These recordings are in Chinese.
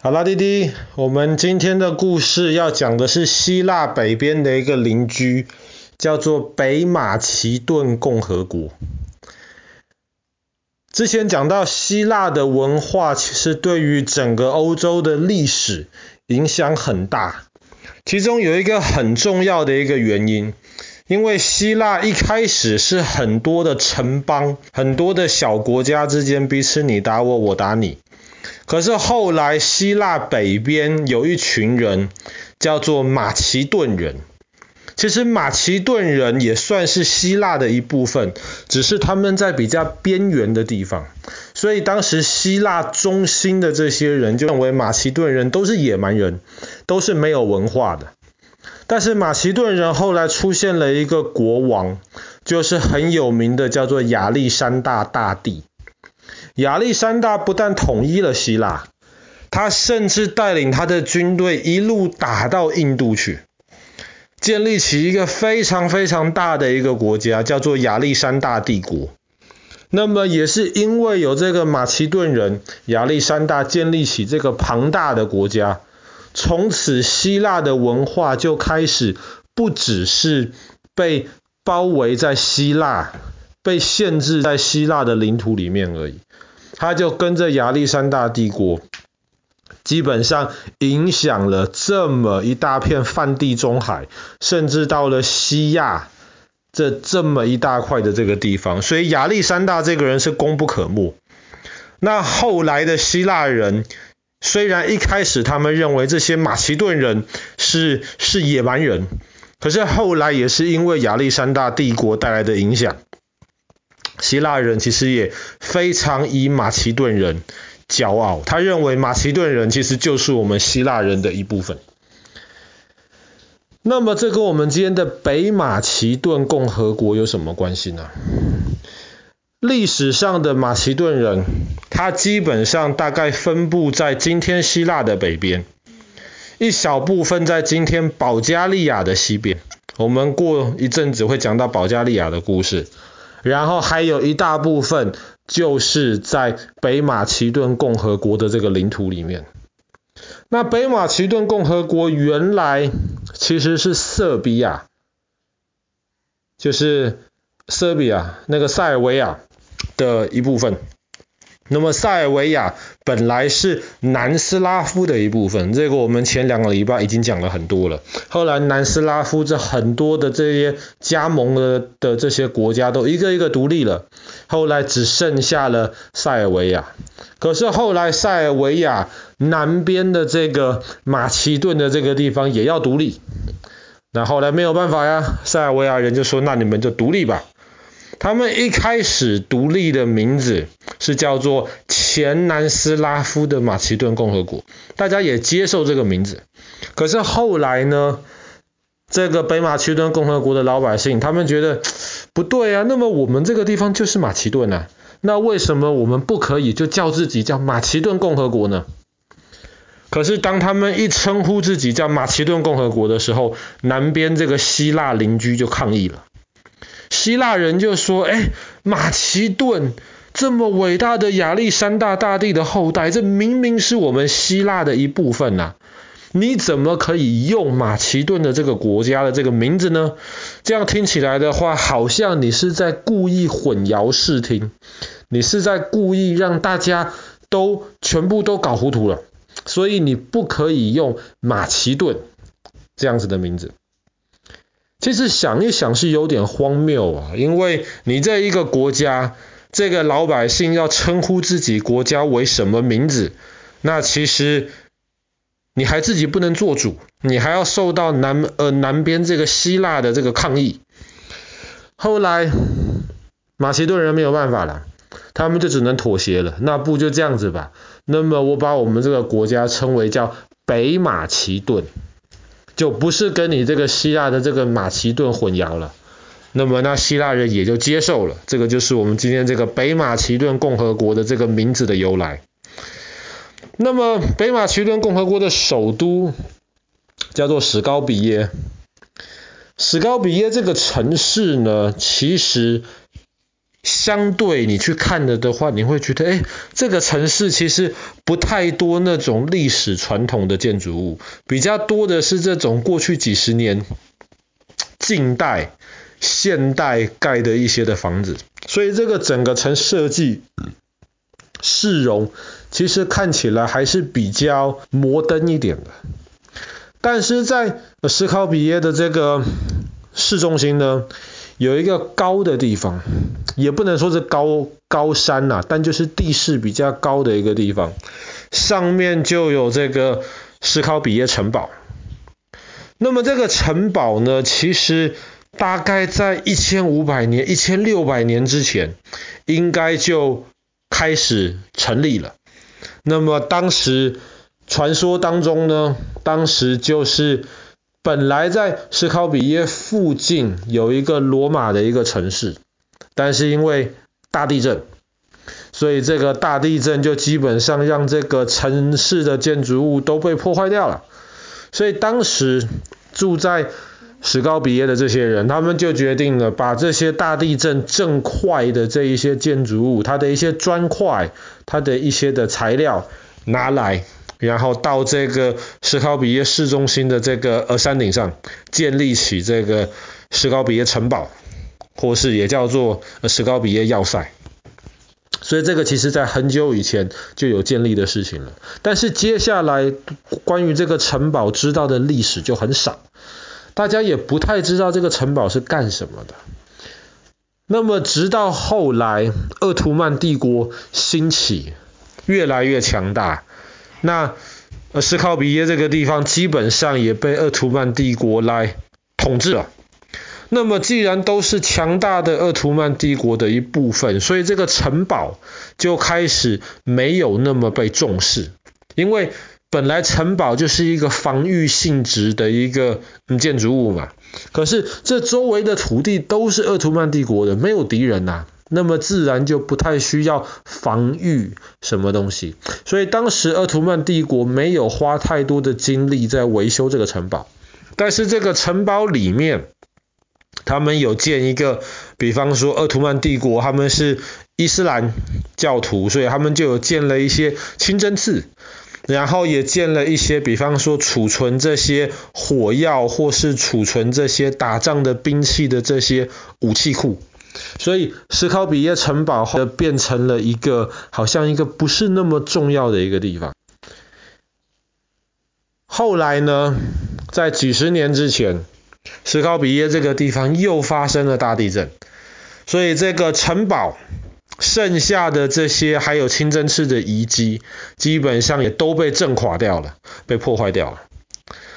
好啦，弟弟，我们今天的故事要讲的是希腊北边的一个邻居，叫做北马其顿共和国。之前讲到希腊的文化，其实对于整个欧洲的历史影响很大。其中有一个很重要的一个原因，因为希腊一开始是很多的城邦，很多的小国家之间彼此你打我，我打你。可是后来，希腊北边有一群人叫做马其顿人。其实马其顿人也算是希腊的一部分，只是他们在比较边缘的地方。所以当时希腊中心的这些人就认为马其顿人都是野蛮人，都是没有文化的。但是马其顿人后来出现了一个国王，就是很有名的，叫做亚历山大大帝。亚历山大不但统一了希腊，他甚至带领他的军队一路打到印度去，建立起一个非常非常大的一个国家，叫做亚历山大帝国。那么也是因为有这个马其顿人，亚历山大建立起这个庞大的国家，从此希腊的文化就开始不只是被包围在希腊，被限制在希腊的领土里面而已。他就跟着亚历山大帝国，基本上影响了这么一大片泛地中海，甚至到了西亚这这么一大块的这个地方。所以亚历山大这个人是功不可没。那后来的希腊人，虽然一开始他们认为这些马其顿人是是野蛮人，可是后来也是因为亚历山大帝国带来的影响。希腊人其实也非常以马其顿人骄傲，他认为马其顿人其实就是我们希腊人的一部分。那么这跟我们今天的北马其顿共和国有什么关系呢？历史上的马其顿人，他基本上大概分布在今天希腊的北边，一小部分在今天保加利亚的西边。我们过一阵子会讲到保加利亚的故事。然后还有一大部分就是在北马其顿共和国的这个领土里面。那北马其顿共和国原来其实是塞比亚，就是塞比亚那个塞尔维亚的一部分。那么塞尔维亚本来是南斯拉夫的一部分，这个我们前两个礼拜已经讲了很多了。后来南斯拉夫这很多的这些加盟的的这些国家都一个一个独立了，后来只剩下了塞尔维亚。可是后来塞尔维亚南边的这个马其顿的这个地方也要独立，那后来没有办法呀，塞尔维亚人就说：“那你们就独立吧。”他们一开始独立的名字是叫做前南斯拉夫的马其顿共和国，大家也接受这个名字。可是后来呢，这个北马其顿共和国的老百姓，他们觉得不对啊，那么我们这个地方就是马其顿啊，那为什么我们不可以就叫自己叫马其顿共和国呢？可是当他们一称呼自己叫马其顿共和国的时候，南边这个希腊邻居就抗议了。希腊人就说：“哎，马其顿这么伟大的亚历山大大帝的后代，这明明是我们希腊的一部分呐，你怎么可以用马其顿的这个国家的这个名字呢？这样听起来的话，好像你是在故意混淆视听，你是在故意让大家都全部都搞糊涂了，所以你不可以用马其顿这样子的名字。”其实想一想是有点荒谬啊，因为你这一个国家，这个老百姓要称呼自己国家为什么名字，那其实你还自己不能做主，你还要受到南呃南边这个希腊的这个抗议。后来马其顿人没有办法了，他们就只能妥协了，那不就这样子吧？那么我把我们这个国家称为叫北马其顿。就不是跟你这个希腊的这个马其顿混淆了，那么那希腊人也就接受了，这个就是我们今天这个北马其顿共和国的这个名字的由来。那么北马其顿共和国的首都叫做史高比耶，史高比耶这个城市呢，其实相对你去看了的话，你会觉得，哎，这个城市其实不太多那种历史传统的建筑物，比较多的是这种过去几十年近代、现代盖的一些的房子，所以这个整个城设计市容其实看起来还是比较摩登一点的。但是在史考比耶的这个市中心呢，有一个高的地方，也不能说是高高山呐、但就是地势比较高的一个地方，上面就有这个史考比耶城堡。那么这个城堡呢，其实大概在一千五百年、一千六百年之前，应该就开始成立了。那么当时。传说当中呢，当时就是本来在史考比耶附近有一个罗马的一个城市，但是因为大地震，所以这个大地震就基本上让这个城市的建筑物都被破坏掉了。所以当时住在史考比耶的这些人，他们就决定了把这些大地震震坏的这一些建筑物，它的一些砖块，它的一些的材料拿来。然后到这个史考比耶市中心的这个呃山顶上，建立起这个史考比耶城堡，或是也叫做史考比耶要塞。所以这个其实在很久以前就有建立的事情了。但是接下来关于这个城堡知道的历史就很少，大家也不太知道这个城堡是干什么的。那么直到后来鄂图曼帝国兴起，越来越强大。那呃，斯考比耶这个地方基本上也被鄂图曼帝国来统治了。那么既然都是强大的鄂图曼帝国的一部分，所以这个城堡就开始没有那么被重视。因为本来城堡就是一个防御性质的一个建筑物嘛。可是这周围的土地都是鄂图曼帝国的，没有敌人呐。那么自然就不太需要防御什么东西，所以当时鄂图曼帝国没有花太多的精力在维修这个城堡，但是这个城堡里面，他们有建一个，比方说鄂图曼帝国他们是伊斯兰教徒，所以他们就有建了一些清真寺，然后也建了一些，比方说储存这些火药或是储存这些打仗的兵器的这些武器库。所以史考比耶城堡后变成了一个好像一个不是那么重要的一个地方。后来呢，在几十年之前，史考比耶这个地方又发生了大地震，所以这个城堡剩下的这些还有清真寺的遗迹，基本上也都被震垮掉了，被破坏掉了。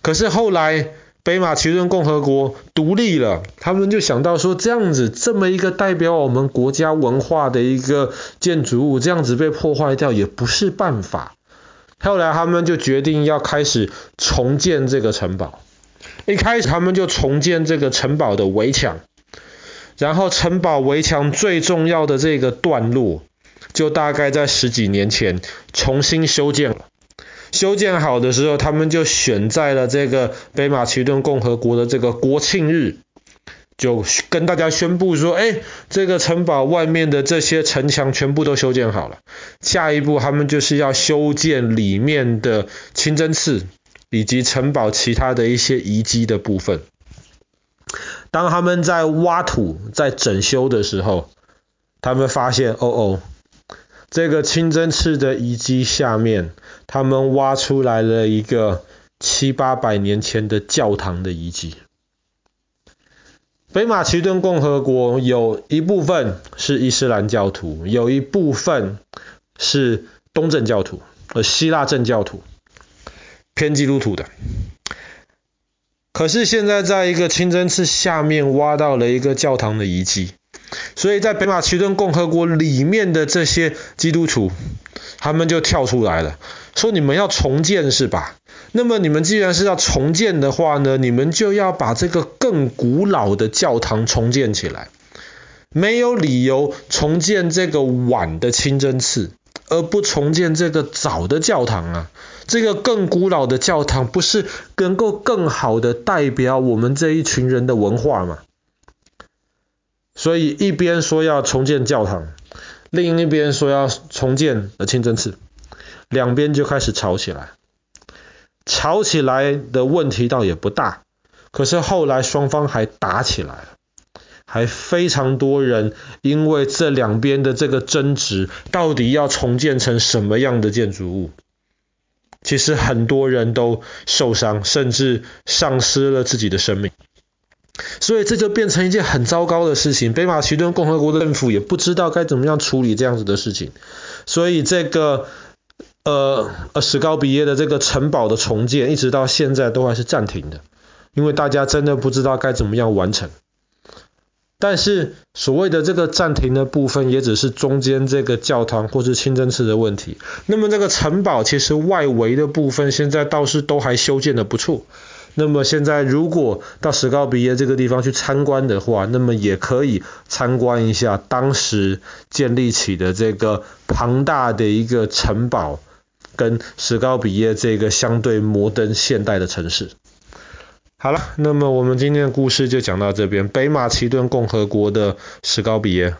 可是后来，北马其顿共和国独立了，他们就想到说，这样子这么一个代表我们国家文化的一个建筑物，这样子被破坏掉也不是办法。后来他们就决定要开始重建这个城堡。一开始他们就重建这个城堡的围墙，然后城堡围墙最重要的这个段落，就大概在十几年前重新修建了。修建好的时候，他们就选在了这个北马其顿共和国的这个国庆日，就跟大家宣布说：“哎，这个城堡外面的这些城墙全部都修建好了。下一步，他们就是要修建里面的清真寺以及城堡其他的一些遗迹的部分。当他们在挖土、在整修的时候，他们发现，哦哦。”这个清真寺的遗迹下面，他们挖出来了一个七八百年前的教堂的遗迹。北马其顿共和国有一部分是伊斯兰教徒，有一部分是东正教徒，呃，希腊正教徒，偏基督徒的。可是现在在一个清真寺下面挖到了一个教堂的遗迹。所以在北马其顿共和国里面的这些基督徒，他们就跳出来了，说你们要重建是吧？那么你们既然是要重建的话呢，你们就要把这个更古老的教堂重建起来，没有理由重建这个晚的清真寺，而不重建这个早的教堂啊。这个更古老的教堂不是能够更好的代表我们这一群人的文化吗？所以一边说要重建教堂，另一边说要重建呃清真寺，两边就开始吵起来。吵起来的问题倒也不大，可是后来双方还打起来了，还非常多人因为这两边的这个争执，到底要重建成什么样的建筑物，其实很多人都受伤，甚至丧失了自己的生命。所以这就变成一件很糟糕的事情。北马其顿共和国的政府也不知道该怎么样处理这样子的事情。所以这个呃呃史高比耶的这个城堡的重建，一直到现在都还是暂停的，因为大家真的不知道该怎么样完成。但是所谓的这个暂停的部分，也只是中间这个教堂或是清真寺的问题。那么这个城堡其实外围的部分，现在倒是都还修建得不错。那么现在如果到史高比耶这个地方去参观的话，那么也可以参观一下当时建立起的这个庞大的一个城堡，跟史高比耶这个相对摩登现代的城市。好了，那么我们今天的故事就讲到这边，北马其顿共和国的史高比耶。